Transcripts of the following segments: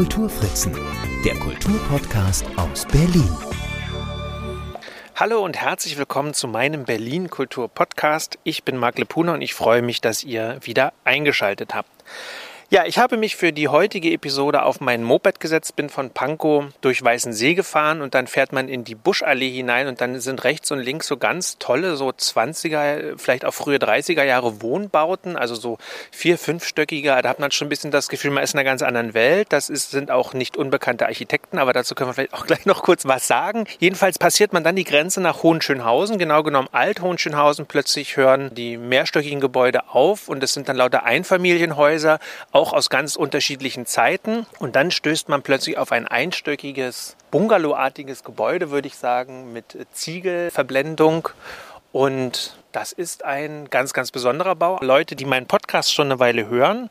Kulturfritzen, der Kulturpodcast aus Berlin. Hallo und herzlich willkommen zu meinem Berlin Kultur Podcast. Ich bin Marc Lepuna und ich freue mich, dass ihr wieder eingeschaltet habt. Ja, ich habe mich für die heutige Episode auf mein Moped gesetzt, bin von Pankow durch Weißensee gefahren und dann fährt man in die Buschallee hinein und dann sind rechts und links so ganz tolle, so 20er, vielleicht auch frühe 30er Jahre Wohnbauten, also so vier, fünfstöckige. Da hat man schon ein bisschen das Gefühl, man ist in einer ganz anderen Welt. Das ist, sind auch nicht unbekannte Architekten, aber dazu können wir vielleicht auch gleich noch kurz was sagen. Jedenfalls passiert man dann die Grenze nach Hohenschönhausen, genau genommen Alt-Hohenschönhausen. Plötzlich hören die mehrstöckigen Gebäude auf und es sind dann lauter Einfamilienhäuser, auch aus ganz unterschiedlichen Zeiten. Und dann stößt man plötzlich auf ein einstöckiges, bungalowartiges Gebäude, würde ich sagen, mit Ziegelverblendung. Und das ist ein ganz, ganz besonderer Bau. Leute, die meinen Podcast schon eine Weile hören,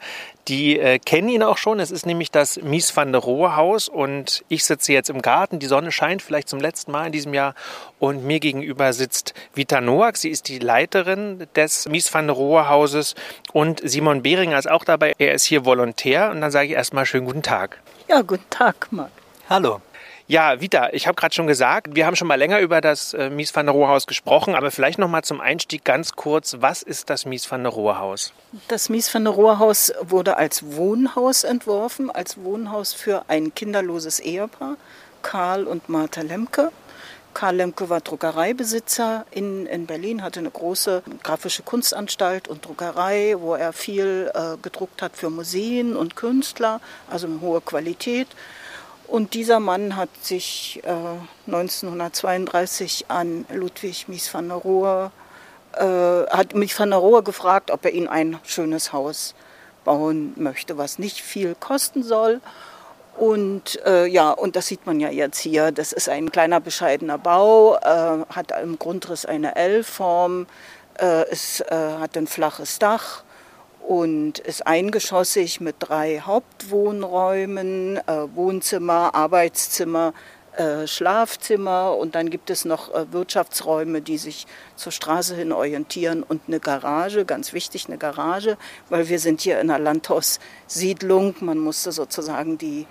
die äh, kennen ihn auch schon. Es ist nämlich das Mies van der Rohe Haus und ich sitze jetzt im Garten. Die Sonne scheint vielleicht zum letzten Mal in diesem Jahr und mir gegenüber sitzt Vita Noack. Sie ist die Leiterin des Mies van der Rohe Hauses und Simon Behringer ist auch dabei. Er ist hier Volontär und dann sage ich erstmal schönen guten Tag. Ja, guten Tag, Marc. Hallo. Ja, Vita, ich habe gerade schon gesagt, wir haben schon mal länger über das äh, Mies van der Rohe Haus gesprochen, aber vielleicht noch mal zum Einstieg ganz kurz, was ist das Mies van der Rohe Haus? Das Mies van der Rohe Haus wurde als Wohnhaus entworfen, als Wohnhaus für ein kinderloses Ehepaar, Karl und Martha Lemke. Karl Lemke war Druckereibesitzer in, in Berlin, hatte eine große grafische Kunstanstalt und Druckerei, wo er viel äh, gedruckt hat für Museen und Künstler, also eine hohe Qualität. Und dieser Mann hat sich äh, 1932 an Ludwig Mies van der Rohe, äh, hat Mies van der Rohe gefragt, ob er ihm ein schönes Haus bauen möchte, was nicht viel kosten soll. Und äh, ja, und das sieht man ja jetzt hier. Das ist ein kleiner bescheidener Bau, äh, hat im Grundriss eine L-Form, äh, es äh, hat ein flaches Dach und ist eingeschossig mit drei Hauptwohnräumen, äh, Wohnzimmer, Arbeitszimmer, äh, Schlafzimmer und dann gibt es noch äh, Wirtschaftsräume, die sich zur Straße hin orientieren und eine Garage, ganz wichtig eine Garage, weil wir sind hier in einer Landhaussiedlung. Man musste sozusagen die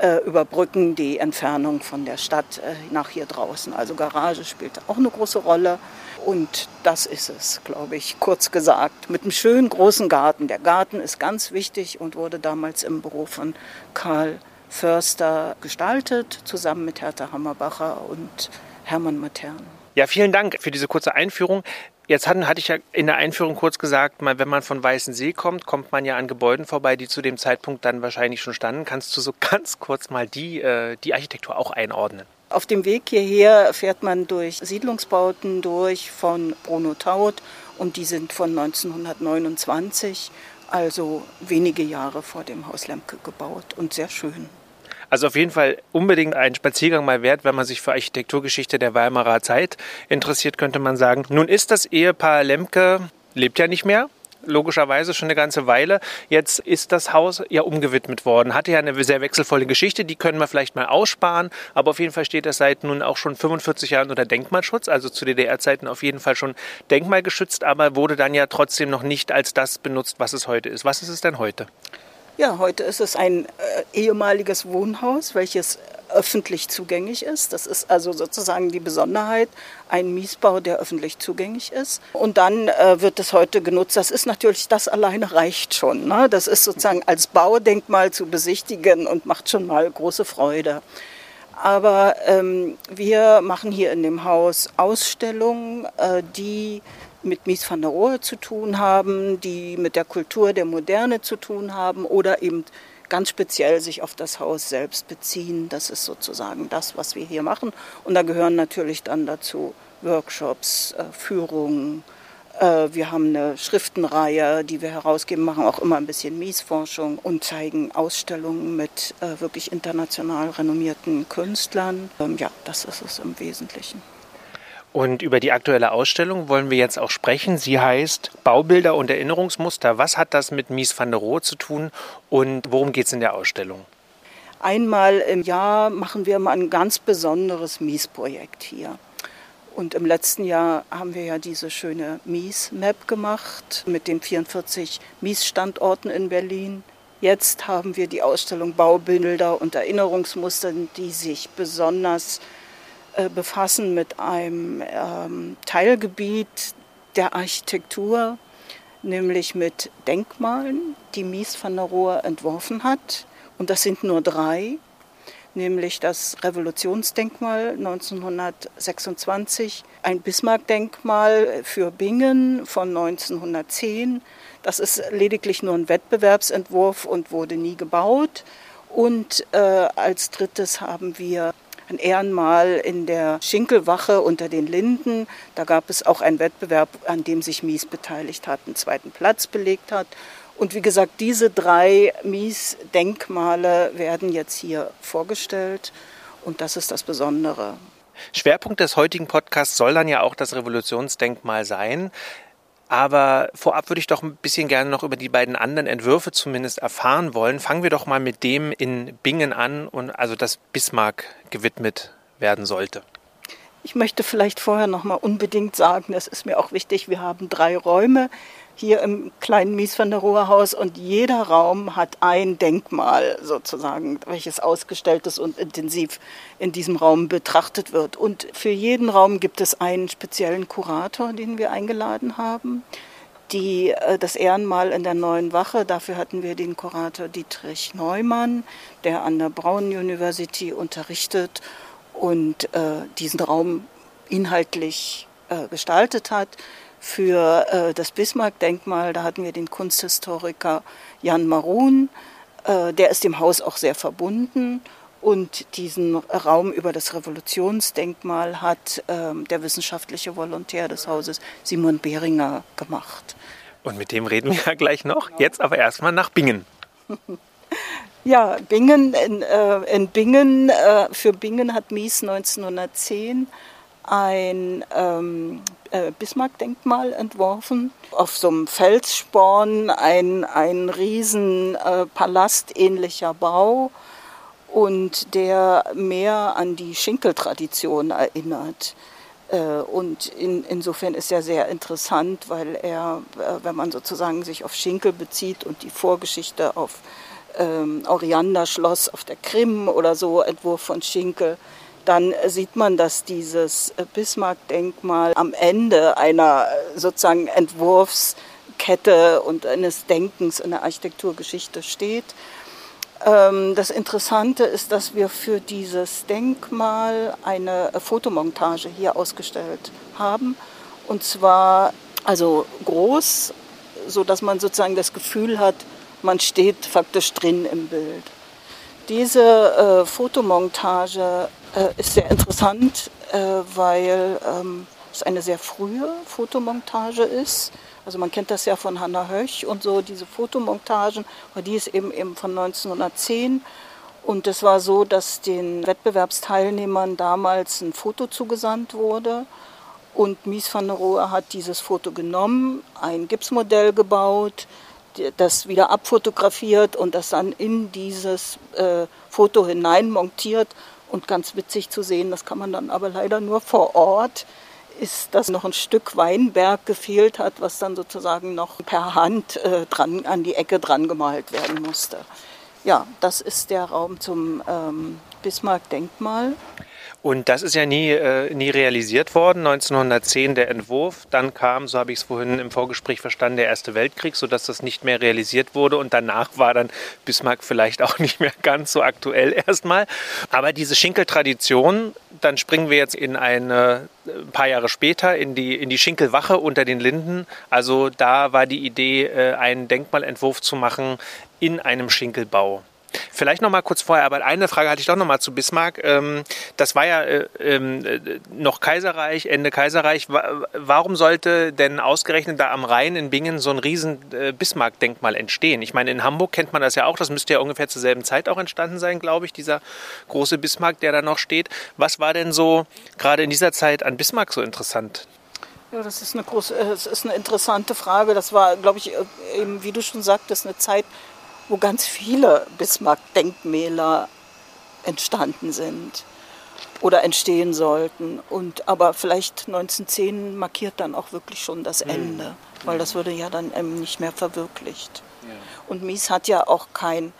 äh, überbrücken, die Entfernung von der Stadt äh, nach hier draußen. Also Garage spielt auch eine große Rolle. Und das ist es, glaube ich, kurz gesagt. Mit einem schönen großen Garten. Der Garten ist ganz wichtig und wurde damals im Büro von Karl Förster gestaltet, zusammen mit Hertha Hammerbacher und Hermann Matern. Ja, vielen Dank für diese kurze Einführung. Jetzt hatte ich ja in der Einführung kurz gesagt, wenn man von Weißensee kommt, kommt man ja an Gebäuden vorbei, die zu dem Zeitpunkt dann wahrscheinlich schon standen. Kannst du so ganz kurz mal die, äh, die Architektur auch einordnen? Auf dem Weg hierher fährt man durch Siedlungsbauten durch von Bruno Taut und die sind von 1929, also wenige Jahre vor dem Haus Lemke gebaut und sehr schön. Also auf jeden Fall unbedingt ein Spaziergang mal wert, wenn man sich für Architekturgeschichte der Weimarer Zeit interessiert, könnte man sagen. Nun ist das Ehepaar Lemke, lebt ja nicht mehr, logischerweise schon eine ganze Weile. Jetzt ist das Haus ja umgewidmet worden. Hatte ja eine sehr wechselvolle Geschichte, die können wir vielleicht mal aussparen. Aber auf jeden Fall steht es seit nun auch schon 45 Jahren unter Denkmalschutz, also zu DDR-Zeiten auf jeden Fall schon denkmalgeschützt, aber wurde dann ja trotzdem noch nicht als das benutzt, was es heute ist. Was ist es denn heute? Ja, heute ist es ein äh, ehemaliges Wohnhaus, welches öffentlich zugänglich ist. Das ist also sozusagen die Besonderheit, ein Miesbau, der öffentlich zugänglich ist. Und dann äh, wird es heute genutzt. Das ist natürlich, das alleine reicht schon. Ne? Das ist sozusagen als Baudenkmal zu besichtigen und macht schon mal große Freude. Aber ähm, wir machen hier in dem Haus Ausstellungen, äh, die mit Mies van der Rohe zu tun haben, die mit der Kultur der Moderne zu tun haben oder eben ganz speziell sich auf das Haus selbst beziehen. Das ist sozusagen das, was wir hier machen. Und da gehören natürlich dann dazu Workshops, äh, Führungen. Äh, wir haben eine Schriftenreihe, die wir herausgeben, machen auch immer ein bisschen Miesforschung und zeigen Ausstellungen mit äh, wirklich international renommierten Künstlern. Ähm, ja, das ist es im Wesentlichen. Und über die aktuelle Ausstellung wollen wir jetzt auch sprechen. Sie heißt Baubilder und Erinnerungsmuster. Was hat das mit Mies van der Rohe zu tun und worum geht es in der Ausstellung? Einmal im Jahr machen wir mal ein ganz besonderes Mies-Projekt hier. Und im letzten Jahr haben wir ja diese schöne Mies-Map gemacht mit den 44 Mies-Standorten in Berlin. Jetzt haben wir die Ausstellung Baubilder und Erinnerungsmuster, die sich besonders befassen mit einem ähm, Teilgebiet der Architektur, nämlich mit Denkmalen, die Mies van der Rohe entworfen hat. Und das sind nur drei, nämlich das Revolutionsdenkmal 1926, ein Bismarck-Denkmal für Bingen von 1910. Das ist lediglich nur ein Wettbewerbsentwurf und wurde nie gebaut. Und äh, als drittes haben wir ein Ehrenmal in der Schinkelwache unter den Linden. Da gab es auch einen Wettbewerb, an dem sich Mies beteiligt hat, einen zweiten Platz belegt hat. Und wie gesagt, diese drei Mies-Denkmale werden jetzt hier vorgestellt. Und das ist das Besondere. Schwerpunkt des heutigen Podcasts soll dann ja auch das Revolutionsdenkmal sein. Aber vorab würde ich doch ein bisschen gerne noch über die beiden anderen Entwürfe zumindest erfahren wollen. Fangen wir doch mal mit dem in Bingen an und also das Bismarck gewidmet werden sollte. Ich möchte vielleicht vorher noch mal unbedingt sagen, das ist mir auch wichtig, wir haben drei Räume hier im kleinen Mies van der Rohe Haus und jeder Raum hat ein Denkmal sozusagen, welches ausgestellt ist und intensiv in diesem Raum betrachtet wird. Und für jeden Raum gibt es einen speziellen Kurator, den wir eingeladen haben. Die, äh, das Ehrenmal in der neuen Wache, dafür hatten wir den Kurator Dietrich Neumann, der an der Brown University unterrichtet und äh, diesen Raum inhaltlich äh, gestaltet hat. Für äh, das Bismarck-Denkmal, da hatten wir den Kunsthistoriker Jan Marun, äh, der ist dem Haus auch sehr verbunden. Und diesen Raum über das Revolutionsdenkmal hat äh, der wissenschaftliche Volontär des Hauses Simon Behringer gemacht. Und mit dem reden wir ja gleich noch. Jetzt aber erstmal nach Bingen. Ja, Bingen, in, äh, in Bingen, äh, für Bingen hat Mies 1910 ein ähm, äh, Bismarck-Denkmal entworfen. Auf so einem Felssporn ein, ein riesen äh, palähnlicher Bau und der mehr an die Schinkeltradition erinnert. Äh, und in, insofern ist er sehr interessant, weil er, äh, wenn man sozusagen sich auf Schinkel bezieht und die Vorgeschichte auf ähm, Oriander-Schloss auf der Krim oder so, Entwurf von Schinkel, dann sieht man, dass dieses Bismarck-Denkmal am Ende einer sozusagen Entwurfskette und eines Denkens in der Architekturgeschichte steht. Ähm, das Interessante ist, dass wir für dieses Denkmal eine Fotomontage hier ausgestellt haben. Und zwar also groß, sodass man sozusagen das Gefühl hat, man steht faktisch drin im Bild. Diese äh, Fotomontage äh, ist sehr interessant, äh, weil ähm, es eine sehr frühe Fotomontage ist. Also man kennt das ja von Hannah Höch und so, diese Fotomontagen, aber die ist eben eben von 1910. Und es war so, dass den Wettbewerbsteilnehmern damals ein Foto zugesandt wurde. Und Mies van der Rohe hat dieses Foto genommen, ein Gipsmodell gebaut, das wieder abfotografiert und das dann in dieses äh, Foto hinein montiert und ganz witzig zu sehen, das kann man dann aber leider nur vor Ort, ist, dass noch ein Stück Weinberg gefehlt hat, was dann sozusagen noch per Hand äh, dran, an die Ecke dran gemalt werden musste. Ja, das ist der Raum zum ähm, Bismarck-Denkmal. Und das ist ja nie, äh, nie realisiert worden. 1910 der Entwurf, dann kam, so habe ich es vorhin im Vorgespräch verstanden, der Erste Weltkrieg, sodass das nicht mehr realisiert wurde. Und danach war dann Bismarck vielleicht auch nicht mehr ganz so aktuell erstmal. Aber diese Schinkeltradition, dann springen wir jetzt in eine, ein paar Jahre später in die, in die Schinkelwache unter den Linden. Also da war die Idee, äh, einen Denkmalentwurf zu machen in einem Schinkelbau. Vielleicht noch mal kurz vorher, aber eine Frage hatte ich doch noch mal zu Bismarck. Ähm, das war ja äh, ähm, äh, noch Kaiserreich, Ende Kaiserreich. Warum sollte denn ausgerechnet da am Rhein in Bingen so ein riesen äh, Bismarck-Denkmal entstehen? Ich meine, in Hamburg kennt man das ja auch. Das müsste ja ungefähr zur selben Zeit auch entstanden sein, glaube ich, dieser große Bismarck, der da noch steht. Was war denn so gerade in dieser Zeit an Bismarck so interessant? Ja, das ist eine große, das ist eine interessante Frage. Das war, glaube ich, eben, wie du schon sagtest, eine Zeit, wo ganz viele Bismarck-Denkmäler entstanden sind oder entstehen sollten. Und aber vielleicht 1910 markiert dann auch wirklich schon das Ende, mhm. weil das würde ja dann eben nicht mehr verwirklicht. Ja. Und Mies hat ja auch kein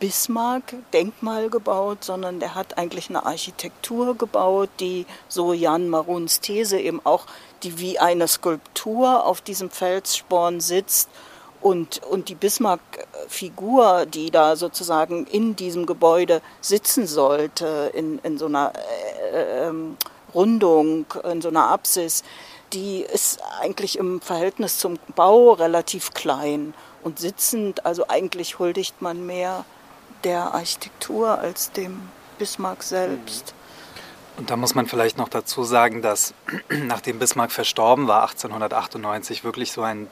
Bismarck-Denkmal gebaut, sondern der hat eigentlich eine Architektur gebaut, die, so Jan Maruns These, eben auch die wie eine Skulptur auf diesem Felssporn sitzt. Und, und die Bismarck-Figur, die da sozusagen in diesem Gebäude sitzen sollte, in, in so einer äh, ähm, Rundung, in so einer Apsis, die ist eigentlich im Verhältnis zum Bau relativ klein und sitzend. Also eigentlich huldigt man mehr der Architektur als dem Bismarck selbst. Und da muss man vielleicht noch dazu sagen, dass nachdem Bismarck verstorben war, 1898, wirklich so ein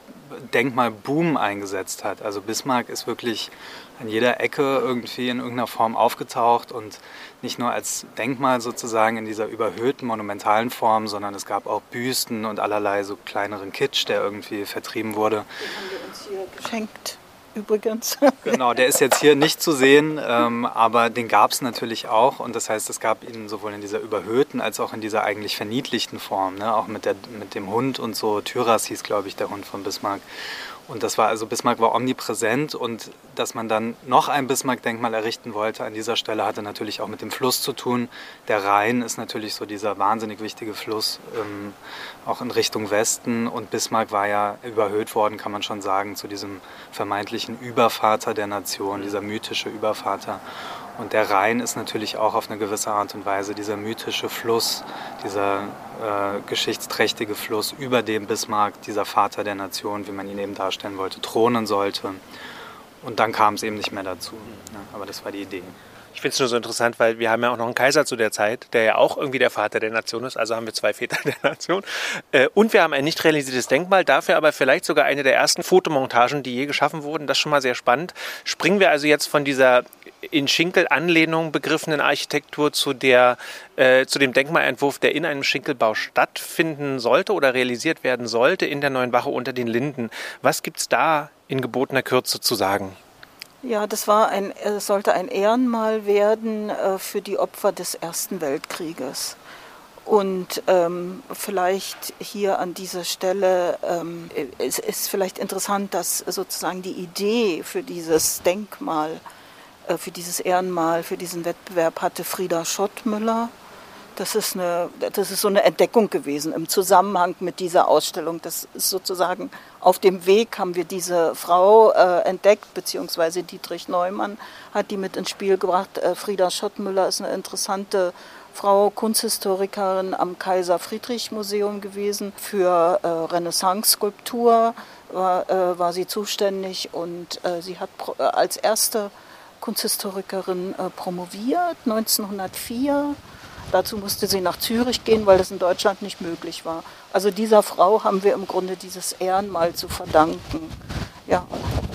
Denkmalboom eingesetzt hat. Also Bismarck ist wirklich an jeder Ecke irgendwie in irgendeiner Form aufgetaucht und nicht nur als Denkmal sozusagen in dieser überhöhten monumentalen Form, sondern es gab auch Büsten und allerlei so kleineren Kitsch, der irgendwie vertrieben wurde. Den haben wir uns hier geschenkt übrigens. Genau, der ist jetzt hier nicht zu sehen, ähm, aber den gab es natürlich auch. Und das heißt, es gab ihn sowohl in dieser überhöhten als auch in dieser eigentlich verniedlichten Form. Ne? Auch mit, der, mit dem Hund und so. Tyras hieß, glaube ich, der Hund von Bismarck. Und das war also Bismarck war omnipräsent und dass man dann noch ein Bismarck-Denkmal errichten wollte an dieser Stelle hatte natürlich auch mit dem Fluss zu tun. Der Rhein ist natürlich so dieser wahnsinnig wichtige Fluss ähm, auch in Richtung Westen und Bismarck war ja überhöht worden, kann man schon sagen, zu diesem vermeintlichen Übervater der Nation, dieser mythische Übervater. Und der Rhein ist natürlich auch auf eine gewisse Art und Weise dieser mythische Fluss, dieser äh, geschichtsträchtige Fluss, über dem Bismarck, dieser Vater der Nation, wie man ihn eben darstellen wollte, thronen sollte. Und dann kam es eben nicht mehr dazu. Ja, aber das war die Idee. Ich finde es nur so interessant, weil wir haben ja auch noch einen Kaiser zu der Zeit, der ja auch irgendwie der Vater der Nation ist. Also haben wir zwei Väter der Nation. Äh, und wir haben ein nicht realisiertes Denkmal, dafür aber vielleicht sogar eine der ersten Fotomontagen, die je geschaffen wurden. Das ist schon mal sehr spannend. Springen wir also jetzt von dieser in Schinkel-Anlehnung begriffenen Architektur zu, der, äh, zu dem Denkmalentwurf, der in einem Schinkelbau stattfinden sollte oder realisiert werden sollte in der Neuen Wache unter den Linden. Was gibt es da in gebotener Kürze zu sagen? Ja, das war ein, es sollte ein Ehrenmal werden äh, für die Opfer des Ersten Weltkrieges. Und ähm, vielleicht hier an dieser Stelle ähm, es ist vielleicht interessant, dass sozusagen die Idee für dieses Denkmal, äh, für dieses Ehrenmal, für diesen Wettbewerb hatte Frieda Schottmüller das ist, eine, das ist so eine Entdeckung gewesen im Zusammenhang mit dieser Ausstellung. Das ist sozusagen auf dem Weg haben wir diese Frau äh, entdeckt, beziehungsweise Dietrich Neumann hat die mit ins Spiel gebracht. Äh, Frieda Schottmüller ist eine interessante Frau, Kunsthistorikerin am Kaiser Friedrich Museum gewesen. Für äh, Renaissance-Skulptur war, äh, war sie zuständig und äh, sie hat äh, als erste Kunsthistorikerin promoviert 1904 Dazu musste sie nach Zürich gehen, weil das in Deutschland nicht möglich war. Also dieser Frau haben wir im Grunde dieses Ehrenmal zu verdanken. Ja,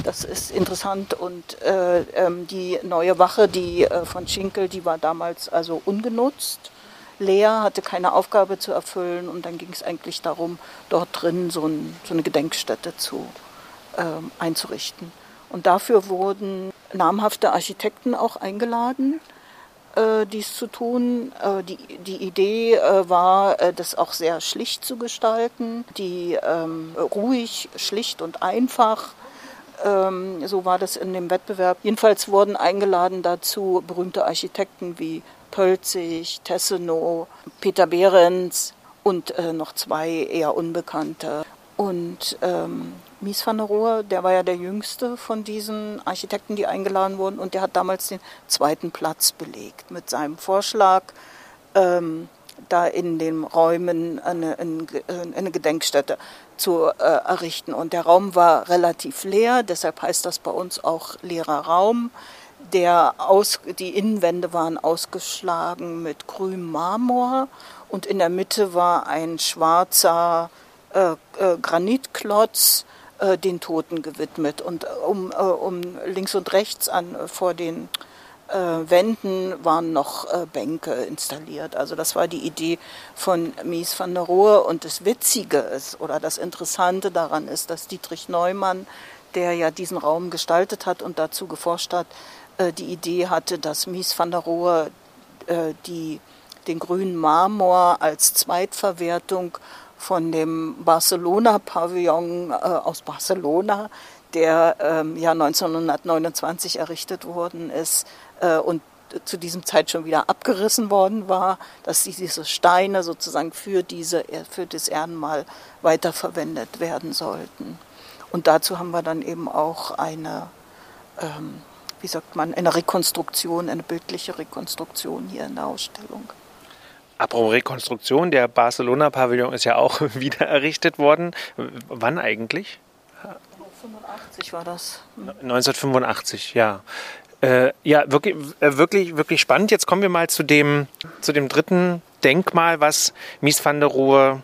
das ist interessant. Und äh, ähm, die neue Wache, die äh, von Schinkel, die war damals also ungenutzt, leer, hatte keine Aufgabe zu erfüllen. Und dann ging es eigentlich darum, dort drin so, ein, so eine Gedenkstätte zu, ähm, einzurichten. Und dafür wurden namhafte Architekten auch eingeladen äh, dies zu tun. Äh, die, die Idee äh, war, äh, das auch sehr schlicht zu gestalten, die ähm, ruhig, schlicht und einfach. Ähm, so war das in dem Wettbewerb. Jedenfalls wurden eingeladen dazu berühmte Architekten wie Pölzig, Tessenow, Peter Behrens und äh, noch zwei eher unbekannte. Und ähm, Mies van der Rohe, der war ja der jüngste von diesen Architekten, die eingeladen wurden, und der hat damals den zweiten Platz belegt mit seinem Vorschlag, ähm, da in den Räumen eine, eine Gedenkstätte zu äh, errichten. Und der Raum war relativ leer, deshalb heißt das bei uns auch leerer Raum. Der aus, die Innenwände waren ausgeschlagen mit grünem Marmor und in der Mitte war ein schwarzer äh, äh, Granitklotz äh, den Toten gewidmet. Und äh, um, äh, um links und rechts an, vor den Wänden waren noch Bänke installiert. Also das war die Idee von Mies van der Rohe. Und das Witzige ist oder das Interessante daran ist, dass Dietrich Neumann, der ja diesen Raum gestaltet hat und dazu geforscht hat, die Idee hatte, dass Mies van der Rohe die, den grünen Marmor als Zweitverwertung von dem Barcelona-Pavillon äh, aus Barcelona, der ähm, ja 1929 errichtet worden ist äh, und zu diesem Zeit schon wieder abgerissen worden war, dass diese Steine sozusagen für, diese, für das Ehrenmal weiterverwendet werden sollten. Und dazu haben wir dann eben auch eine, ähm, wie sagt man, eine Rekonstruktion, eine bildliche Rekonstruktion hier in der Ausstellung. Apropos Rekonstruktion, der Barcelona-Pavillon ist ja auch wieder errichtet worden. Wann eigentlich? 1985 war das. 1985, ja. Äh, ja, wirklich, äh, wirklich, wirklich spannend. Jetzt kommen wir mal zu dem, zu dem dritten Denkmal, was Mies van der Rohe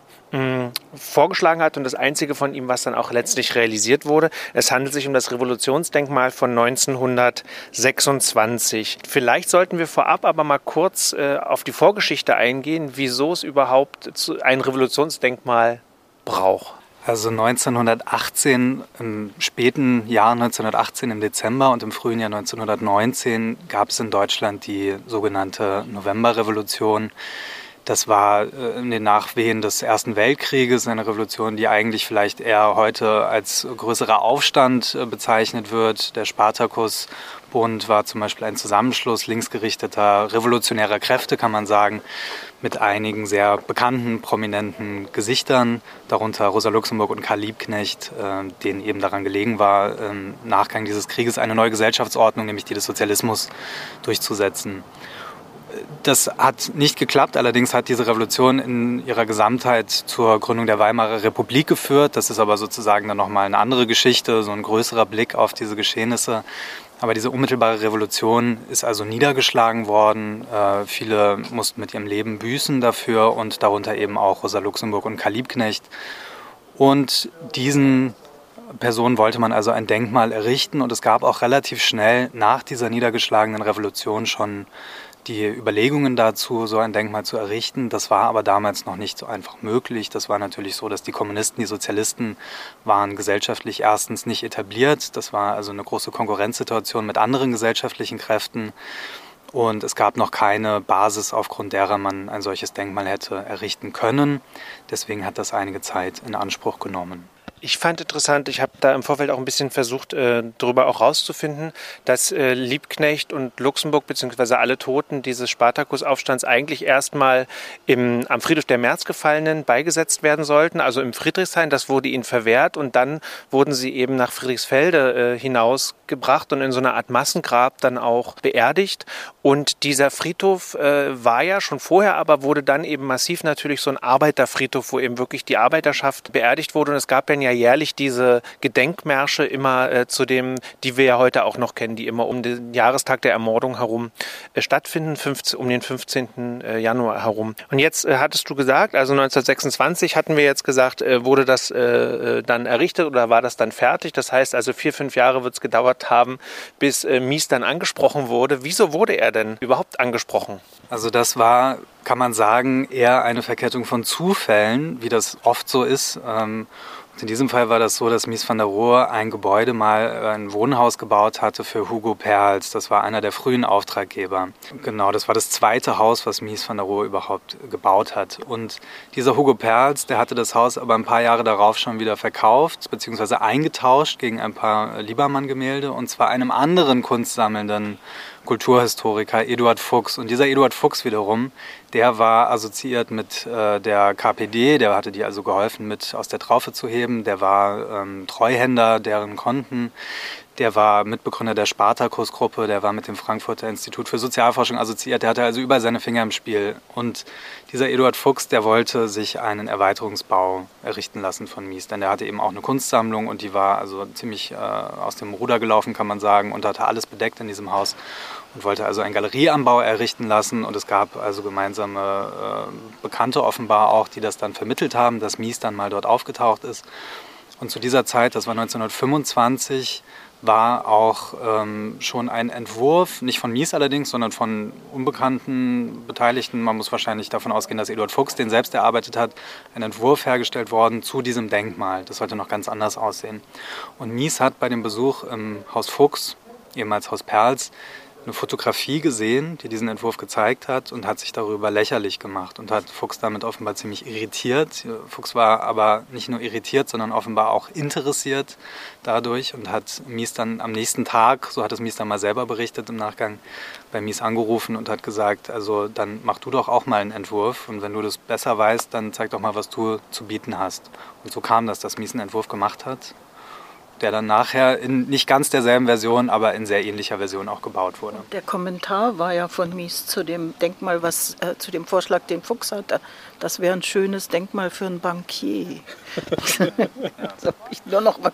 vorgeschlagen hat und das einzige von ihm, was dann auch letztlich realisiert wurde. Es handelt sich um das Revolutionsdenkmal von 1926. Vielleicht sollten wir vorab aber mal kurz äh, auf die Vorgeschichte eingehen, wieso es überhaupt ein Revolutionsdenkmal braucht. Also 1918, im späten Jahr 1918 im Dezember und im frühen Jahr 1919 gab es in Deutschland die sogenannte Novemberrevolution. Das war äh, in den Nachwehen des Ersten Weltkrieges eine Revolution, die eigentlich vielleicht eher heute als größerer Aufstand äh, bezeichnet wird. Der Spartakusbund war zum Beispiel ein Zusammenschluss linksgerichteter revolutionärer Kräfte, kann man sagen, mit einigen sehr bekannten, prominenten Gesichtern, darunter Rosa Luxemburg und Karl Liebknecht, äh, denen eben daran gelegen war, im Nachgang dieses Krieges eine neue Gesellschaftsordnung, nämlich die des Sozialismus, durchzusetzen. Das hat nicht geklappt. Allerdings hat diese Revolution in ihrer Gesamtheit zur Gründung der Weimarer Republik geführt. Das ist aber sozusagen dann nochmal eine andere Geschichte, so ein größerer Blick auf diese Geschehnisse. Aber diese unmittelbare Revolution ist also niedergeschlagen worden. Äh, viele mussten mit ihrem Leben büßen dafür und darunter eben auch Rosa Luxemburg und Karl Liebknecht. Und diesen Personen wollte man also ein Denkmal errichten und es gab auch relativ schnell nach dieser niedergeschlagenen Revolution schon die Überlegungen dazu, so ein Denkmal zu errichten. Das war aber damals noch nicht so einfach möglich. Das war natürlich so, dass die Kommunisten, die Sozialisten waren gesellschaftlich erstens nicht etabliert. Das war also eine große Konkurrenzsituation mit anderen gesellschaftlichen Kräften. Und es gab noch keine Basis, aufgrund derer man ein solches Denkmal hätte errichten können. Deswegen hat das einige Zeit in Anspruch genommen. Ich fand interessant, ich habe da im Vorfeld auch ein bisschen versucht, äh, darüber auch rauszufinden, dass äh, Liebknecht und Luxemburg beziehungsweise alle Toten dieses Spartakusaufstands eigentlich erstmal im, am Friedhof der Märzgefallenen beigesetzt werden sollten, also im Friedrichshain. Das wurde ihnen verwehrt und dann wurden sie eben nach Friedrichsfelde äh, hinausgebracht und in so einer Art Massengrab dann auch beerdigt. Und dieser Friedhof äh, war ja schon vorher, aber wurde dann eben massiv natürlich so ein Arbeiterfriedhof, wo eben wirklich die Arbeiterschaft beerdigt wurde. Und es gab ja ja jährlich diese Gedenkmärsche immer äh, zu dem, die wir ja heute auch noch kennen, die immer um den Jahrestag der Ermordung herum äh, stattfinden, 15, um den 15. Äh, Januar herum. Und jetzt äh, hattest du gesagt, also 1926 hatten wir jetzt gesagt, äh, wurde das äh, dann errichtet oder war das dann fertig? Das heißt also vier, fünf Jahre wird es gedauert haben, bis Mies dann angesprochen wurde. Wieso wurde er denn überhaupt angesprochen? Also das war, kann man sagen, eher eine Verkettung von Zufällen, wie das oft so ist. Ähm, in diesem Fall war das so, dass Mies van der Rohe ein Gebäude mal, äh, ein Wohnhaus gebaut hatte für Hugo Perls. Das war einer der frühen Auftraggeber. Genau, das war das zweite Haus, was Mies van der Rohe überhaupt gebaut hat. Und dieser Hugo Perls, der hatte das Haus aber ein paar Jahre darauf schon wieder verkauft, beziehungsweise eingetauscht gegen ein paar Liebermann-Gemälde und zwar einem anderen kunstsammelnden Kulturhistoriker Eduard Fuchs. Und dieser Eduard Fuchs wiederum, der war assoziiert mit äh, der KPD, der hatte die also geholfen, mit aus der Traufe zu heben. Der war ähm, Treuhänder deren Konten. Der war Mitbegründer der Spartakus-Gruppe, der war mit dem Frankfurter Institut für Sozialforschung assoziiert, der hatte also über seine Finger im Spiel. Und dieser Eduard Fuchs, der wollte sich einen Erweiterungsbau errichten lassen von Mies, denn der hatte eben auch eine Kunstsammlung und die war also ziemlich äh, aus dem Ruder gelaufen, kann man sagen, und hatte alles bedeckt in diesem Haus und wollte also einen Galerieanbau errichten lassen. Und es gab also gemeinsame äh, Bekannte offenbar auch, die das dann vermittelt haben, dass Mies dann mal dort aufgetaucht ist. Und zu dieser Zeit, das war 1925, war auch ähm, schon ein Entwurf, nicht von Mies allerdings, sondern von unbekannten Beteiligten. Man muss wahrscheinlich davon ausgehen, dass Eduard Fuchs den selbst erarbeitet hat, ein Entwurf hergestellt worden zu diesem Denkmal. Das sollte noch ganz anders aussehen. Und Mies hat bei dem Besuch im Haus Fuchs, ehemals Haus Perls, eine Fotografie gesehen, die diesen Entwurf gezeigt hat und hat sich darüber lächerlich gemacht und hat Fuchs damit offenbar ziemlich irritiert. Fuchs war aber nicht nur irritiert, sondern offenbar auch interessiert dadurch und hat Mies dann am nächsten Tag, so hat es Mies dann mal selber berichtet im Nachgang, bei Mies angerufen und hat gesagt, also dann mach du doch auch mal einen Entwurf und wenn du das besser weißt, dann zeig doch mal, was du zu bieten hast. Und so kam das, dass Mies einen Entwurf gemacht hat der dann nachher in nicht ganz derselben Version, aber in sehr ähnlicher Version auch gebaut wurde. Der Kommentar war ja von Mies zu dem Denkmal, was äh, zu dem Vorschlag, den Fuchs hatte. Das wäre ein schönes Denkmal für einen Bankier. so, ich nur noch mal.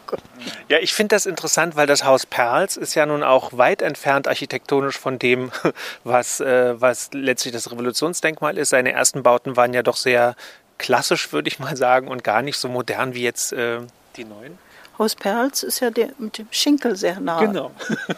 Ja, ich finde das interessant, weil das Haus Perls ist ja nun auch weit entfernt architektonisch von dem, was, äh, was letztlich das Revolutionsdenkmal ist. Seine ersten Bauten waren ja doch sehr klassisch, würde ich mal sagen, und gar nicht so modern wie jetzt äh, die neuen. Haus Perls ist ja der, mit dem Schinkel sehr nah. Genau.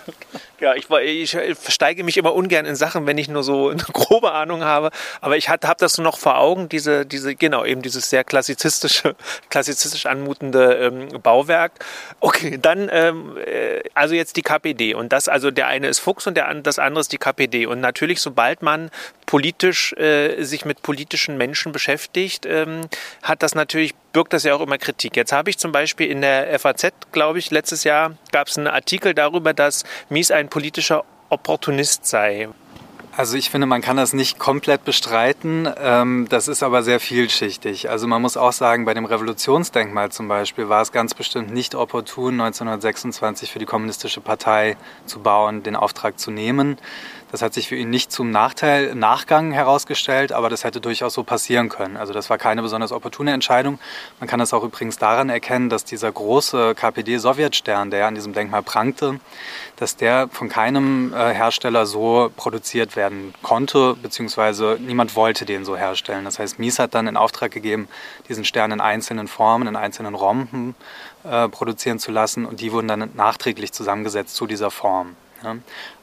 ja, ich, ich, versteige mich immer ungern in Sachen, wenn ich nur so eine grobe Ahnung habe. Aber ich habe das noch vor Augen, diese, diese, genau, eben dieses sehr klassizistische, klassizistisch anmutende ähm, Bauwerk. Okay, dann, ähm, äh, also jetzt die KPD. Und das, also der eine ist Fuchs und der, das andere ist die KPD. Und natürlich, sobald man politisch äh, sich mit politischen Menschen beschäftigt, ähm, hat das natürlich birgt das ja auch immer Kritik. Jetzt habe ich zum Beispiel in der FAZ, glaube ich, letztes Jahr gab es einen Artikel darüber, dass Mies ein politischer Opportunist sei. Also ich finde, man kann das nicht komplett bestreiten. Ähm, das ist aber sehr vielschichtig. Also man muss auch sagen, bei dem Revolutionsdenkmal zum Beispiel war es ganz bestimmt nicht opportun, 1926 für die Kommunistische Partei zu bauen, den Auftrag zu nehmen. Das hat sich für ihn nicht zum Nachteil Nachgang herausgestellt, aber das hätte durchaus so passieren können. Also das war keine besonders opportune Entscheidung. Man kann das auch übrigens daran erkennen, dass dieser große KPD-Sowjetstern, der an diesem Denkmal prangte, dass der von keinem äh, Hersteller so produziert werden konnte, beziehungsweise niemand wollte den so herstellen. Das heißt, Mies hat dann in Auftrag gegeben, diesen Stern in einzelnen Formen, in einzelnen Rompen äh, produzieren zu lassen und die wurden dann nachträglich zusammengesetzt zu dieser Form. Ja.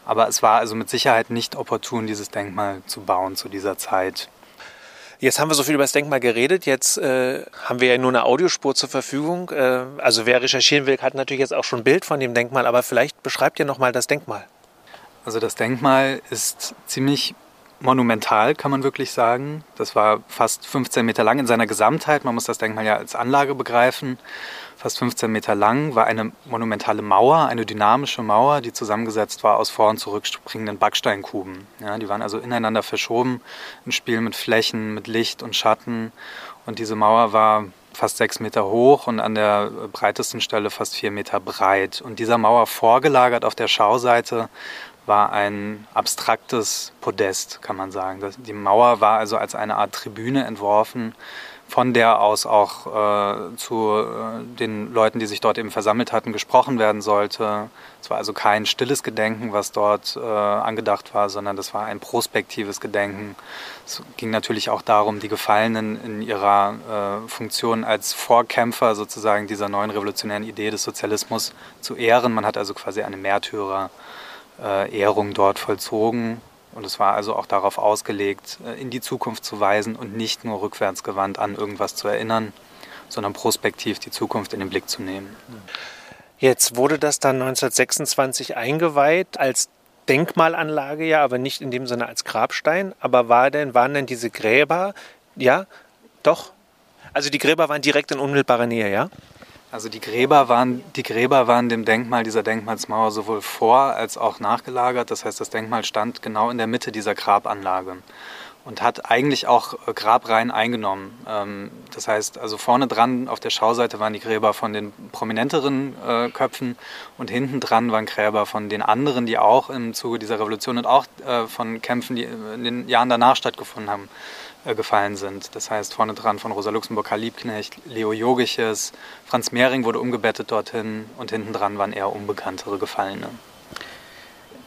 Aber es war also mit Sicherheit nicht opportun, dieses Denkmal zu bauen zu dieser Zeit. Jetzt haben wir so viel über das Denkmal geredet. Jetzt äh, haben wir ja nur eine Audiospur zur Verfügung. Äh, also wer recherchieren will, hat natürlich jetzt auch schon ein Bild von dem Denkmal. Aber vielleicht beschreibt ihr nochmal das Denkmal. Also das Denkmal ist ziemlich monumental, kann man wirklich sagen. Das war fast 15 Meter lang in seiner Gesamtheit. Man muss das Denkmal ja als Anlage begreifen fast 15 Meter lang, war eine monumentale Mauer, eine dynamische Mauer, die zusammengesetzt war aus vor- und zurückspringenden Backsteinkuben. Ja, die waren also ineinander verschoben, ein Spiel mit Flächen, mit Licht und Schatten. Und diese Mauer war fast sechs Meter hoch und an der breitesten Stelle fast vier Meter breit. Und dieser Mauer vorgelagert auf der Schauseite war ein abstraktes Podest, kann man sagen. Die Mauer war also als eine Art Tribüne entworfen, von der aus auch äh, zu äh, den Leuten, die sich dort eben versammelt hatten, gesprochen werden sollte. Es war also kein stilles Gedenken, was dort äh, angedacht war, sondern das war ein prospektives Gedenken. Es ging natürlich auch darum, die Gefallenen in ihrer äh, Funktion als Vorkämpfer sozusagen dieser neuen revolutionären Idee des Sozialismus zu ehren. Man hat also quasi eine Märtyrer-Ehrung dort vollzogen und es war also auch darauf ausgelegt, äh, in die Zukunft zu weisen und nicht nur rückwärtsgewandt an irgendwas zu erinnern, sondern prospektiv die Zukunft in den Blick zu nehmen. Jetzt wurde das dann 1926 eingeweiht als Denkmalanlage, ja, aber nicht in dem Sinne als Grabstein. Aber war denn, waren denn diese Gräber, ja, doch? Also die Gräber waren direkt in unmittelbarer Nähe, ja? Also die Gräber waren, die Gräber waren dem Denkmal dieser Denkmalsmauer sowohl vor als auch nachgelagert. Das heißt, das Denkmal stand genau in der Mitte dieser Grabanlage und hat eigentlich auch äh, Grabreihen eingenommen. Ähm, das heißt, also vorne dran auf der Schauseite waren die Gräber von den prominenteren äh, Köpfen und hinten dran waren Gräber von den anderen, die auch im Zuge dieser Revolution und auch äh, von Kämpfen, die in den Jahren danach stattgefunden haben, gefallen sind. Das heißt, vorne dran von Rosa Luxemburg, Karl Liebknecht, Leo Jogiches, Franz Mehring wurde umgebettet dorthin und hinten dran waren eher unbekanntere Gefallene.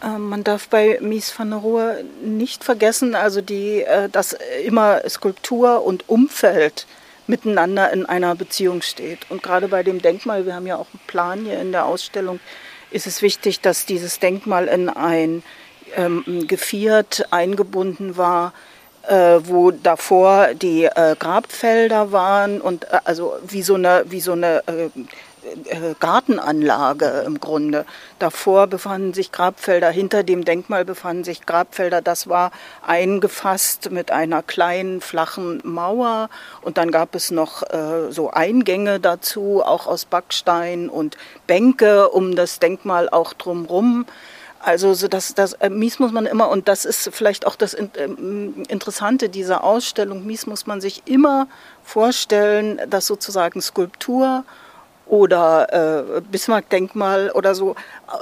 Ähm, man darf bei Mies van der Rohe nicht vergessen, also die, äh, dass immer Skulptur und Umfeld miteinander in einer Beziehung steht. Und gerade bei dem Denkmal, wir haben ja auch einen Plan hier in der Ausstellung, ist es wichtig, dass dieses Denkmal in ein ähm, Geviert eingebunden war, äh, wo davor die äh, Grabfelder waren und äh, also wie so eine, wie so eine äh, äh, Gartenanlage im Grunde. Davor befanden sich Grabfelder, hinter dem Denkmal befanden sich Grabfelder. Das war eingefasst mit einer kleinen flachen Mauer und dann gab es noch äh, so Eingänge dazu, auch aus Backstein und Bänke um das Denkmal auch drumrum. Also so das, das äh, Mies muss man immer, und das ist vielleicht auch das ähm, Interessante dieser Ausstellung, Mies muss man sich immer vorstellen, dass sozusagen Skulptur oder äh, Bismarck-Denkmal oder so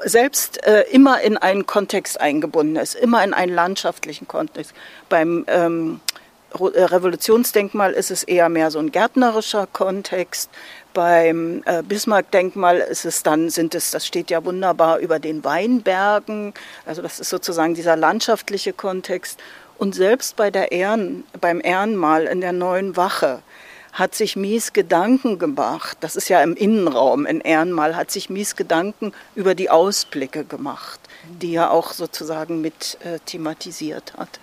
selbst äh, immer in einen Kontext eingebunden ist, immer in einen landschaftlichen Kontext. Beim ähm, äh, Revolutionsdenkmal ist es eher mehr so ein gärtnerischer Kontext. Beim äh, Bismarck-Denkmal ist es dann, sind es, das steht ja wunderbar über den Weinbergen. Also das ist sozusagen dieser landschaftliche Kontext. Und selbst bei der Ehren, beim Ehrenmal in der neuen Wache hat sich Mies Gedanken gemacht. Das ist ja im Innenraum in Ehrenmal, hat sich Mies Gedanken über die Ausblicke gemacht, die er auch sozusagen mit äh, thematisiert hat.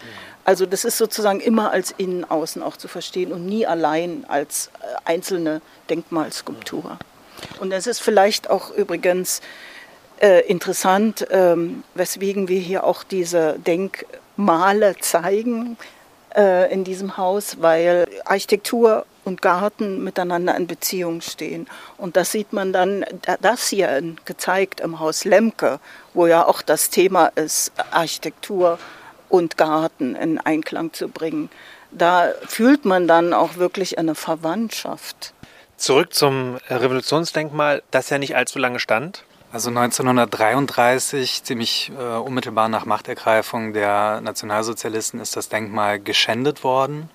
Also das ist sozusagen immer als Innen, Außen auch zu verstehen und nie allein als äh, einzelne Denkmalskulptur. Und es ist vielleicht auch übrigens äh, interessant, ähm, weswegen wir hier auch diese Denkmale zeigen äh, in diesem Haus, weil Architektur und Garten miteinander in Beziehung stehen. Und das sieht man dann, das hier gezeigt im Haus Lemke, wo ja auch das Thema ist, Architektur und Garten in Einklang zu bringen. Da fühlt man dann auch wirklich eine Verwandtschaft. Zurück zum Revolutionsdenkmal, das ja nicht allzu lange stand. Also 1933, ziemlich äh, unmittelbar nach Machtergreifung der Nationalsozialisten, ist das Denkmal geschändet worden.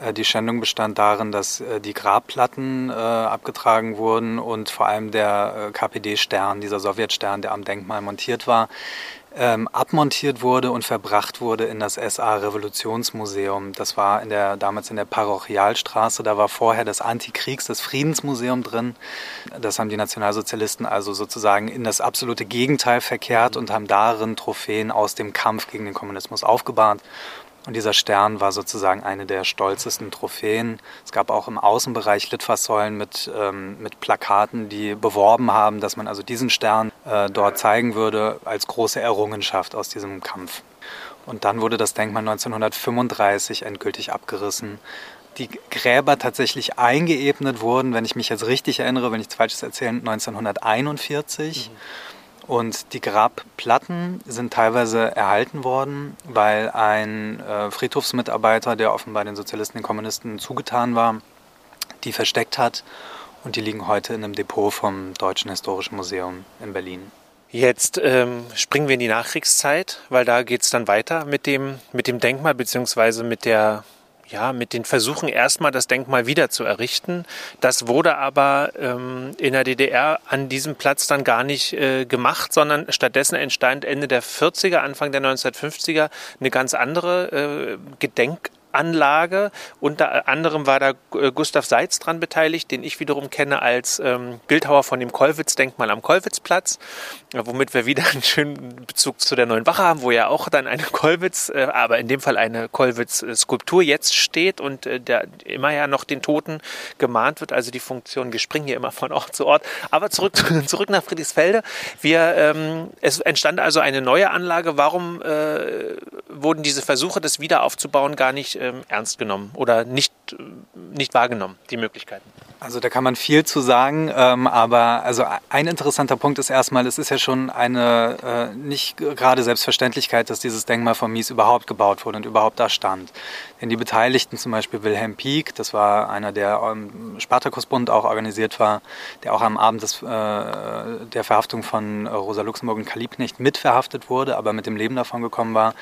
Äh, die Schändung bestand darin, dass äh, die Grabplatten äh, abgetragen wurden und vor allem der KPD-Stern, dieser Sowjetstern, der am Denkmal montiert war, ähm, abmontiert wurde und verbracht wurde in das SA-Revolutionsmuseum. Das war in der, damals in der Parochialstraße. Da war vorher das Antikriegs-, das Friedensmuseum drin. Das haben die Nationalsozialisten also sozusagen in das absolute Gegenteil verkehrt und haben darin Trophäen aus dem Kampf gegen den Kommunismus aufgebahrt. Und dieser Stern war sozusagen eine der stolzesten Trophäen. Es gab auch im Außenbereich Litfaßsäulen mit, ähm, mit Plakaten, die beworben haben, dass man also diesen Stern äh, dort zeigen würde als große Errungenschaft aus diesem Kampf. Und dann wurde das Denkmal 1935 endgültig abgerissen. Die Gräber tatsächlich eingeebnet wurden, wenn ich mich jetzt richtig erinnere, wenn ich es falsches erzähle, 1941. Mhm. Und die Grabplatten sind teilweise erhalten worden, weil ein äh, Friedhofsmitarbeiter, der offenbar den Sozialisten und Kommunisten zugetan war, die versteckt hat. Und die liegen heute in einem Depot vom Deutschen Historischen Museum in Berlin. Jetzt ähm, springen wir in die Nachkriegszeit, weil da geht es dann weiter mit dem, mit dem Denkmal beziehungsweise mit der ja, mit den Versuchen erstmal das Denkmal wieder zu errichten. Das wurde aber ähm, in der DDR an diesem Platz dann gar nicht äh, gemacht, sondern stattdessen entstand Ende der 40er, Anfang der 1950er eine ganz andere äh, Gedenk Anlage. Unter anderem war da äh, Gustav Seitz dran beteiligt, den ich wiederum kenne als ähm, Bildhauer von dem Kollwitz-Denkmal am Kollwitzplatz, äh, womit wir wieder einen schönen Bezug zu der neuen Wache haben, wo ja auch dann eine Kollwitz, äh, aber in dem Fall eine Kollwitz-Skulptur jetzt steht und äh, der immer ja noch den Toten gemahnt wird. Also die Funktion, wir springen hier immer von Ort zu Ort. Aber zurück, zurück nach Friedrichsfelde. Wir, ähm, es entstand also eine neue Anlage. Warum äh, wurden diese Versuche, das wieder aufzubauen, gar nicht ähm, ernst genommen oder nicht, nicht wahrgenommen, die Möglichkeiten? Also da kann man viel zu sagen, ähm, aber also ein interessanter Punkt ist erstmal, es ist ja schon eine äh, nicht gerade Selbstverständlichkeit, dass dieses Denkmal von Mies überhaupt gebaut wurde und überhaupt da stand. Denn die Beteiligten, zum Beispiel Wilhelm Pieck, das war einer, der im Spartakusbund auch organisiert war, der auch am Abend des, äh, der Verhaftung von Rosa Luxemburg und Kalibknecht mitverhaftet wurde, aber mit dem Leben davon gekommen war,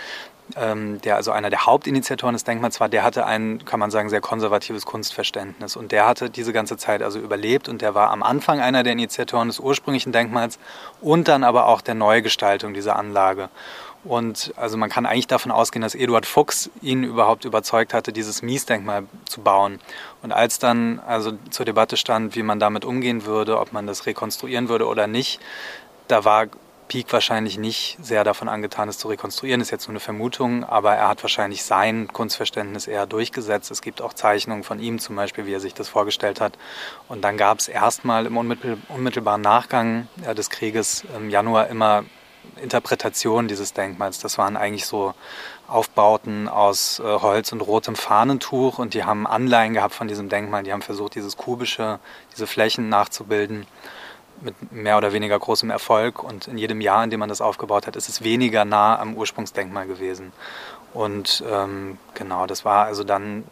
ähm, der also einer der Hauptinitiatoren des Denkmals war, der hatte ein, kann man sagen, sehr konservatives Kunstverständnis. Und der hatte diese ganze Zeit also überlebt und der war am Anfang einer der Initiatoren des ursprünglichen Denkmals und dann aber auch der Neugestaltung dieser Anlage. Und also man kann eigentlich davon ausgehen, dass Eduard Fuchs ihn überhaupt überzeugt hatte, dieses Miesdenkmal zu bauen. Und als dann also zur Debatte stand, wie man damit umgehen würde, ob man das rekonstruieren würde oder nicht, da war Pieck wahrscheinlich nicht sehr davon angetan ist zu rekonstruieren, ist jetzt nur eine Vermutung, aber er hat wahrscheinlich sein Kunstverständnis eher durchgesetzt. Es gibt auch Zeichnungen von ihm zum Beispiel, wie er sich das vorgestellt hat. Und dann gab es erstmal im unmittelbaren Nachgang des Krieges im Januar immer Interpretationen dieses Denkmals. Das waren eigentlich so Aufbauten aus äh, Holz und rotem Fahnentuch und die haben Anleihen gehabt von diesem Denkmal. Die haben versucht, dieses kubische, diese Flächen nachzubilden mit mehr oder weniger großem Erfolg. Und in jedem Jahr, in dem man das aufgebaut hat, ist es weniger nah am Ursprungsdenkmal gewesen. Und ähm, genau, das war also dann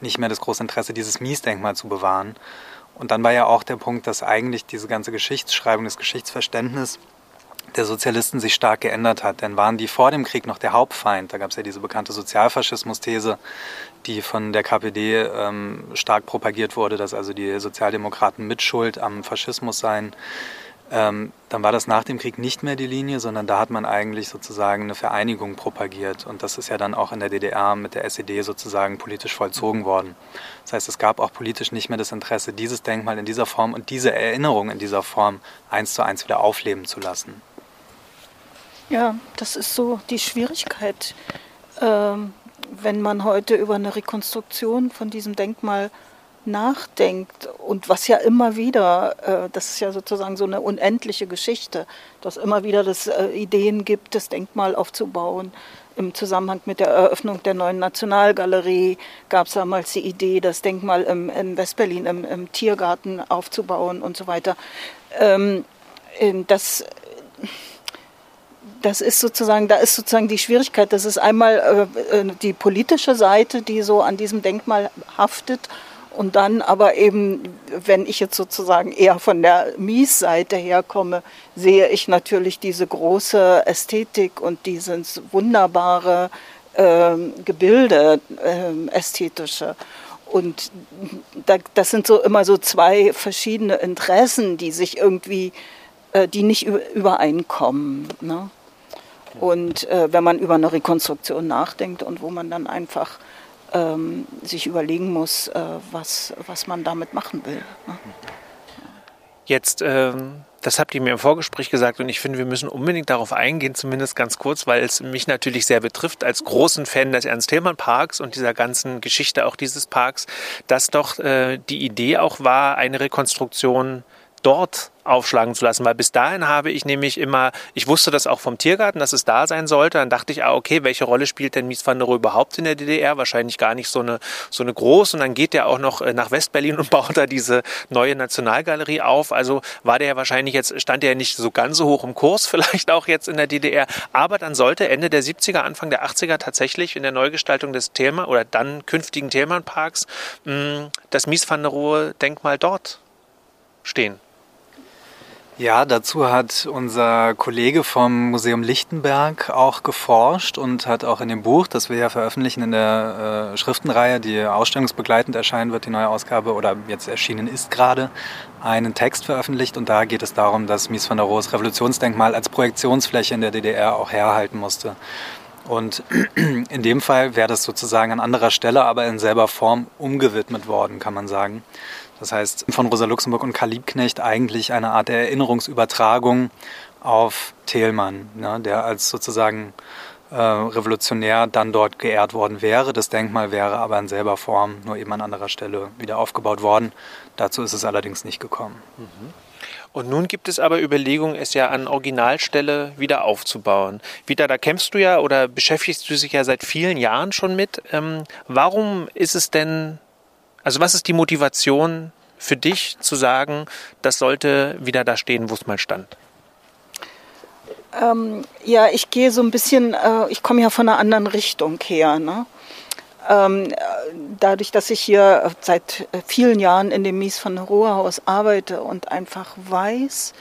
nicht mehr das große Interesse, dieses Miesdenkmal zu bewahren. Und dann war ja auch der Punkt, dass eigentlich diese ganze Geschichtsschreibung, das Geschichtsverständnis der Sozialisten sich stark geändert hat. Denn waren die vor dem Krieg noch der Hauptfeind? Da gab es ja diese bekannte Sozialfaschismus-These, die von der KPD ähm, stark propagiert wurde, dass also die Sozialdemokraten mitschuld am Faschismus seien. Ähm, dann war das nach dem Krieg nicht mehr die Linie, sondern da hat man eigentlich sozusagen eine Vereinigung propagiert. Und das ist ja dann auch in der DDR mit der SED sozusagen politisch vollzogen worden. Das heißt, es gab auch politisch nicht mehr das Interesse, dieses Denkmal in dieser Form und diese Erinnerung in dieser Form eins zu eins wieder aufleben zu lassen. Ja, das ist so die Schwierigkeit, ähm, wenn man heute über eine Rekonstruktion von diesem Denkmal nachdenkt und was ja immer wieder, äh, das ist ja sozusagen so eine unendliche Geschichte, dass immer wieder das äh, Ideen gibt, das Denkmal aufzubauen. Im Zusammenhang mit der Eröffnung der neuen Nationalgalerie gab es damals die Idee, das Denkmal im, in Westberlin im, im, Tiergarten aufzubauen und so weiter. Ähm, das das ist sozusagen, da ist sozusagen die Schwierigkeit, das ist einmal äh, äh, die politische Seite, die so an diesem Denkmal haftet und dann aber eben, wenn ich jetzt sozusagen eher von der Mies-Seite herkomme, sehe ich natürlich diese große Ästhetik und dieses wunderbare äh, Gebilde, äh, ästhetische. Und da, das sind so immer so zwei verschiedene Interessen, die sich irgendwie, äh, die nicht übereinkommen. Ne? Und äh, wenn man über eine Rekonstruktion nachdenkt und wo man dann einfach ähm, sich überlegen muss, äh, was, was man damit machen will. Ne? Jetzt, ähm, das habt ihr mir im Vorgespräch gesagt und ich finde, wir müssen unbedingt darauf eingehen, zumindest ganz kurz, weil es mich natürlich sehr betrifft, als großen Fan des Ernst-Thälmann-Parks und dieser ganzen Geschichte auch dieses Parks, dass doch äh, die Idee auch war, eine Rekonstruktion dort aufschlagen zu lassen, weil bis dahin habe ich nämlich immer, ich wusste das auch vom Tiergarten, dass es da sein sollte, dann dachte ich, ah, okay, welche Rolle spielt denn Mies van der Rohe überhaupt in der DDR? Wahrscheinlich gar nicht so eine, so eine groß und dann geht der auch noch äh, nach Westberlin und baut da diese neue Nationalgalerie auf, also war der ja wahrscheinlich jetzt, stand der ja nicht so ganz so hoch im Kurs, vielleicht auch jetzt in der DDR, aber dann sollte Ende der 70er, Anfang der 80er tatsächlich in der Neugestaltung des Thema oder dann künftigen Themenparks das Mies van der Rohe Denkmal dort stehen. Ja, dazu hat unser Kollege vom Museum Lichtenberg auch geforscht und hat auch in dem Buch, das wir ja veröffentlichen in der äh, Schriftenreihe, die ausstellungsbegleitend erscheinen wird, die neue Ausgabe oder jetzt erschienen ist gerade, einen Text veröffentlicht und da geht es darum, dass Mies van der Rohes Revolutionsdenkmal als Projektionsfläche in der DDR auch herhalten musste. Und in dem Fall wäre das sozusagen an anderer Stelle, aber in selber Form umgewidmet worden, kann man sagen. Das heißt, von Rosa Luxemburg und Karl Liebknecht eigentlich eine Art der Erinnerungsübertragung auf Thälmann, ne, der als sozusagen äh, Revolutionär dann dort geehrt worden wäre. Das Denkmal wäre aber in selber Form, nur eben an anderer Stelle wieder aufgebaut worden. Dazu ist es allerdings nicht gekommen. Mhm. Und nun gibt es aber Überlegungen, es ja an Originalstelle wieder aufzubauen. Wieder, da kämpfst du ja oder beschäftigst du dich ja seit vielen Jahren schon mit. Ähm, warum ist es denn also was ist die Motivation für dich zu sagen, das sollte wieder da stehen, wo es mal stand? Ähm, ja, ich gehe so ein bisschen, äh, ich komme ja von einer anderen Richtung her. Ne? Ähm, dadurch, dass ich hier seit vielen Jahren in dem Mies von Rohe Haus arbeite und einfach weiß,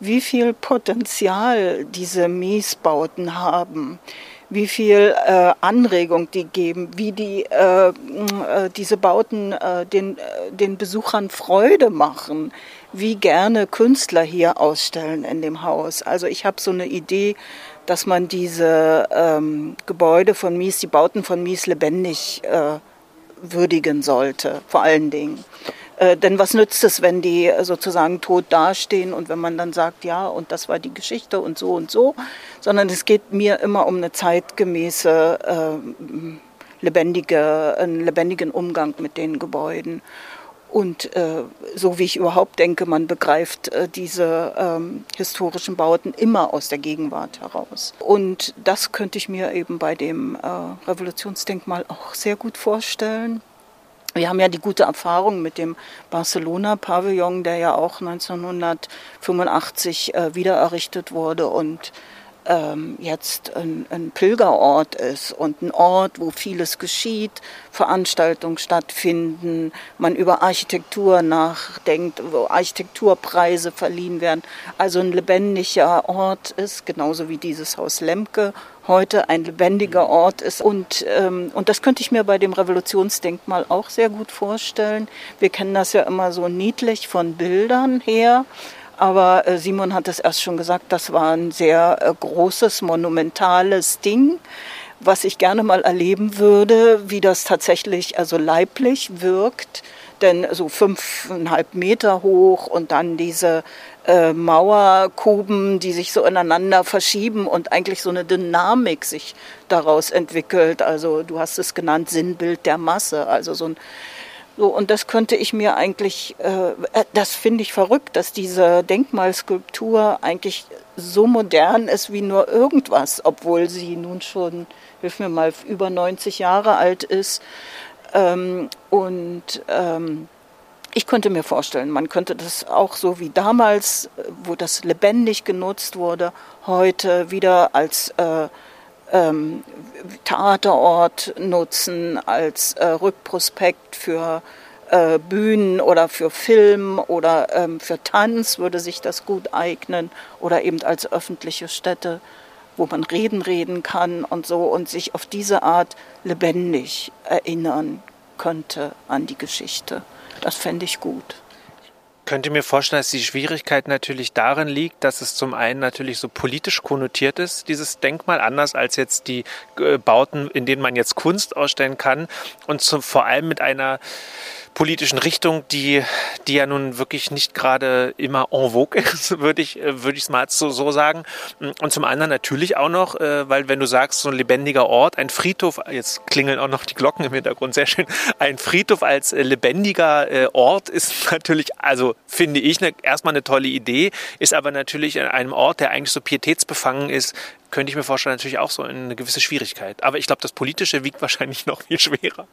wie viel Potenzial diese Miesbauten haben, wie viel äh, Anregung die geben, wie die äh, äh, diese Bauten äh, den, äh, den Besuchern Freude machen, wie gerne Künstler hier ausstellen in dem Haus. Also ich habe so eine Idee, dass man diese ähm, Gebäude von Mies, die Bauten von Mies lebendig äh, würdigen sollte, vor allen Dingen. Äh, denn was nützt es, wenn die sozusagen tot dastehen und wenn man dann sagt, ja, und das war die Geschichte und so und so, sondern es geht mir immer um eine zeitgemäße, äh, lebendige, einen lebendigen Umgang mit den Gebäuden. Und äh, so wie ich überhaupt denke, man begreift äh, diese ähm, historischen Bauten immer aus der Gegenwart heraus. Und das könnte ich mir eben bei dem äh, Revolutionsdenkmal auch sehr gut vorstellen. Wir haben ja die gute Erfahrung mit dem Barcelona-Pavillon, der ja auch 1985 äh, wiedererrichtet wurde und ähm, jetzt ein, ein, Pilgerort ist und ein Ort, wo vieles geschieht, Veranstaltungen stattfinden, man über Architektur nachdenkt, wo Architekturpreise verliehen werden. Also ein lebendiger Ort ist, genauso wie dieses Haus Lemke heute ein lebendiger Ort ist. Und, ähm, und das könnte ich mir bei dem Revolutionsdenkmal auch sehr gut vorstellen. Wir kennen das ja immer so niedlich von Bildern her. Aber äh, Simon hat es erst schon gesagt, das war ein sehr äh, großes, monumentales Ding, was ich gerne mal erleben würde, wie das tatsächlich also leiblich wirkt. Denn so fünfeinhalb Meter hoch und dann diese äh, Mauerkuben, die sich so ineinander verschieben und eigentlich so eine Dynamik sich daraus entwickelt. Also du hast es genannt, Sinnbild der Masse. Also so ein so, und das könnte ich mir eigentlich, äh, äh, das finde ich verrückt, dass diese Denkmalskulptur eigentlich so modern ist wie nur irgendwas, obwohl sie nun schon, hilf mir mal, über 90 Jahre alt ist. Ähm, und ähm, ich könnte mir vorstellen, man könnte das auch so wie damals, wo das lebendig genutzt wurde, heute wieder als äh, ähm, Theaterort nutzen, als äh, Rückprospekt für äh, Bühnen oder für Film oder ähm, für Tanz würde sich das gut eignen oder eben als öffentliche Stätte, wo man reden reden kann und so und sich auf diese Art lebendig erinnern könnte an die Geschichte. Das fände ich gut könnte mir vorstellen, dass die Schwierigkeit natürlich darin liegt, dass es zum einen natürlich so politisch konnotiert ist, dieses Denkmal, anders als jetzt die äh, Bauten, in denen man jetzt Kunst ausstellen kann. Und zum, vor allem mit einer politischen Richtung, die, die ja nun wirklich nicht gerade immer en vogue ist, würde ich äh, würde ich es mal so, so sagen. Und zum anderen natürlich auch noch, äh, weil wenn du sagst, so ein lebendiger Ort, ein Friedhof, jetzt klingeln auch noch die Glocken im Hintergrund, sehr schön, ein Friedhof als äh, lebendiger Ort ist natürlich, also finde ich, ne, erstmal eine tolle Idee, ist aber natürlich an einem Ort, der eigentlich so pietätsbefangen ist, könnte ich mir vorstellen, natürlich auch so eine gewisse Schwierigkeit. Aber ich glaube, das Politische wiegt wahrscheinlich noch viel schwerer.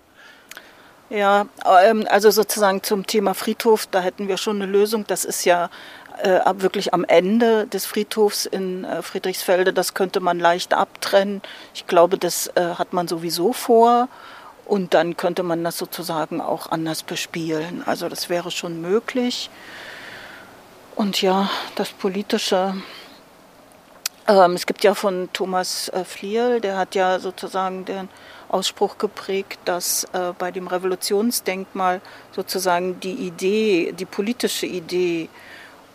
Ja, ähm, also sozusagen zum Thema Friedhof, da hätten wir schon eine Lösung. Das ist ja äh, wirklich am Ende des Friedhofs in äh, Friedrichsfelde. Das könnte man leicht abtrennen. Ich glaube, das äh, hat man sowieso vor. Und dann könnte man das sozusagen auch anders bespielen. Also das wäre schon möglich. Und ja, das Politische. Ähm, es gibt ja von Thomas Fliel, der hat ja sozusagen den Ausspruch geprägt, dass äh, bei dem Revolutionsdenkmal sozusagen die Idee, die politische Idee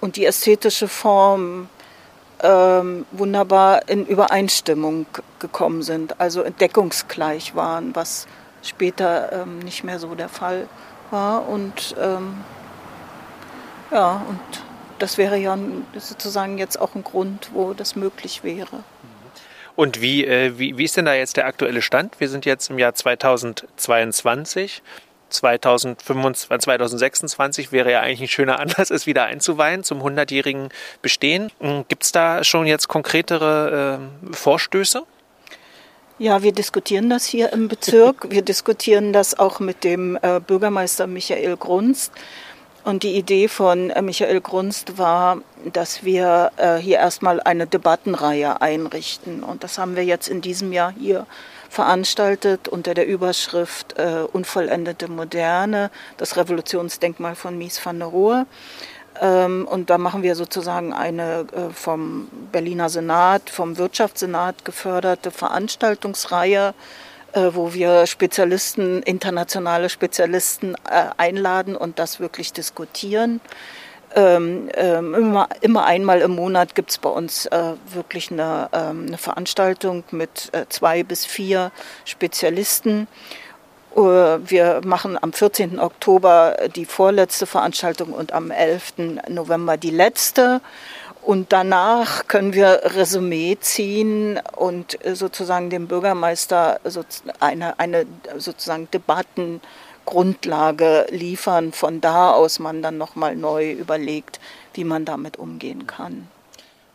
und die ästhetische Form ähm, wunderbar in Übereinstimmung gekommen sind, also entdeckungsgleich waren, was später ähm, nicht mehr so der Fall war. Und ähm, ja, und das wäre ja sozusagen jetzt auch ein Grund, wo das möglich wäre. Und wie, äh, wie, wie ist denn da jetzt der aktuelle Stand? Wir sind jetzt im Jahr 2022. 2025, 2026 wäre ja eigentlich ein schöner Anlass, es wieder einzuweihen zum 100-jährigen Bestehen. Hm, Gibt es da schon jetzt konkretere äh, Vorstöße? Ja, wir diskutieren das hier im Bezirk. Wir diskutieren das auch mit dem äh, Bürgermeister Michael Grunst. Und die Idee von äh, Michael Grunst war, dass wir äh, hier erstmal eine Debattenreihe einrichten. Und das haben wir jetzt in diesem Jahr hier veranstaltet unter der Überschrift äh, Unvollendete Moderne, das Revolutionsdenkmal von Mies van der Rohe. Ähm, und da machen wir sozusagen eine vom Berliner Senat, vom Wirtschaftssenat geförderte Veranstaltungsreihe wo wir Spezialisten, internationale Spezialisten äh, einladen und das wirklich diskutieren. Ähm, ähm, immer, immer, einmal im Monat gibt es bei uns äh, wirklich eine, ähm, eine, Veranstaltung mit äh, zwei bis vier Spezialisten. Wir machen am 14. Oktober die vorletzte Veranstaltung und am 11. November die letzte. Und danach können wir Resümee ziehen und sozusagen dem Bürgermeister eine, eine sozusagen Debattengrundlage liefern. Von da aus man dann nochmal neu überlegt, wie man damit umgehen kann.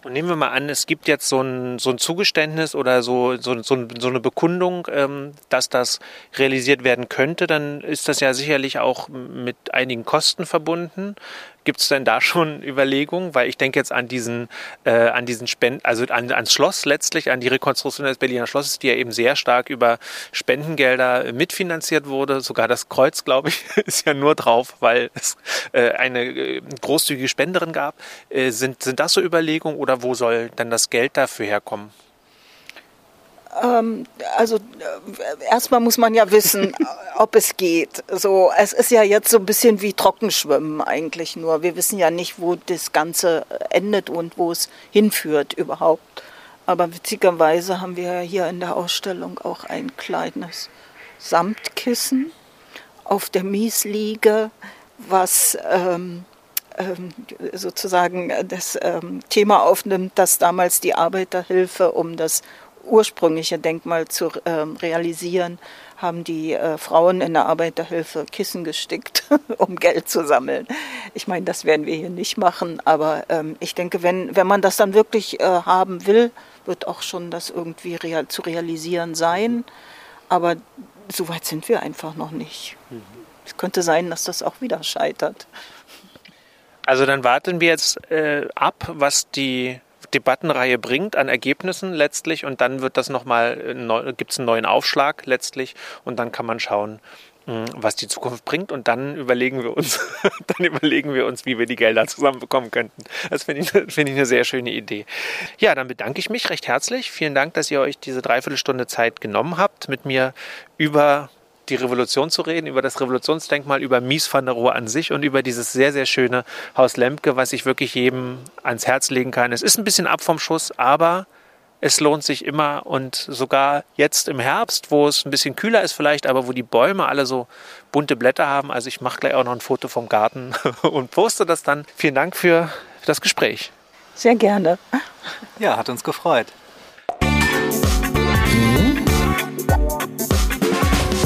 Und nehmen wir mal an, es gibt jetzt so ein, so ein Zugeständnis oder so, so, so, so eine Bekundung, ähm, dass das realisiert werden könnte, dann ist das ja sicherlich auch mit einigen Kosten verbunden. Gibt es denn da schon Überlegungen? Weil ich denke jetzt an diesen, äh, an diesen Spenden, also an, ans Schloss letztlich, an die Rekonstruktion des Berliner Schlosses, die ja eben sehr stark über Spendengelder mitfinanziert wurde. Sogar das Kreuz, glaube ich, ist ja nur drauf, weil es äh, eine äh, großzügige Spenderin gab. Äh, sind, sind das so Überlegungen oder wo soll denn das Geld dafür herkommen? Ähm, also äh, erstmal muss man ja wissen, ob es geht. So, es ist ja jetzt so ein bisschen wie Trockenschwimmen eigentlich nur. Wir wissen ja nicht, wo das Ganze endet und wo es hinführt überhaupt. Aber witzigerweise haben wir hier in der Ausstellung auch ein kleines Samtkissen auf der Miesliege, was ähm, ähm, sozusagen das ähm, Thema aufnimmt, dass damals die Arbeiterhilfe um das ursprüngliche Denkmal zu äh, realisieren, haben die äh, Frauen in der Arbeiterhilfe Kissen gestickt, um Geld zu sammeln. Ich meine, das werden wir hier nicht machen, aber ähm, ich denke, wenn, wenn man das dann wirklich äh, haben will, wird auch schon das irgendwie real, zu realisieren sein. Aber so weit sind wir einfach noch nicht. Mhm. Es könnte sein, dass das auch wieder scheitert. Also dann warten wir jetzt äh, ab, was die Debattenreihe bringt an Ergebnissen letztlich und dann wird das nochmal, äh, gibt es einen neuen Aufschlag letztlich und dann kann man schauen, hm, was die Zukunft bringt und dann überlegen wir uns, dann überlegen wir uns, wie wir die Gelder zusammenbekommen könnten. Das finde ich, find ich eine sehr schöne Idee. Ja, dann bedanke ich mich recht herzlich. Vielen Dank, dass ihr euch diese Dreiviertelstunde Zeit genommen habt, mit mir über die Revolution zu reden, über das Revolutionsdenkmal, über Mies van der Rohe an sich und über dieses sehr, sehr schöne Haus Lemke, was ich wirklich jedem ans Herz legen kann. Es ist ein bisschen ab vom Schuss, aber es lohnt sich immer und sogar jetzt im Herbst, wo es ein bisschen kühler ist vielleicht, aber wo die Bäume alle so bunte Blätter haben. Also ich mache gleich auch noch ein Foto vom Garten und poste das dann. Vielen Dank für das Gespräch. Sehr gerne. Ja, hat uns gefreut.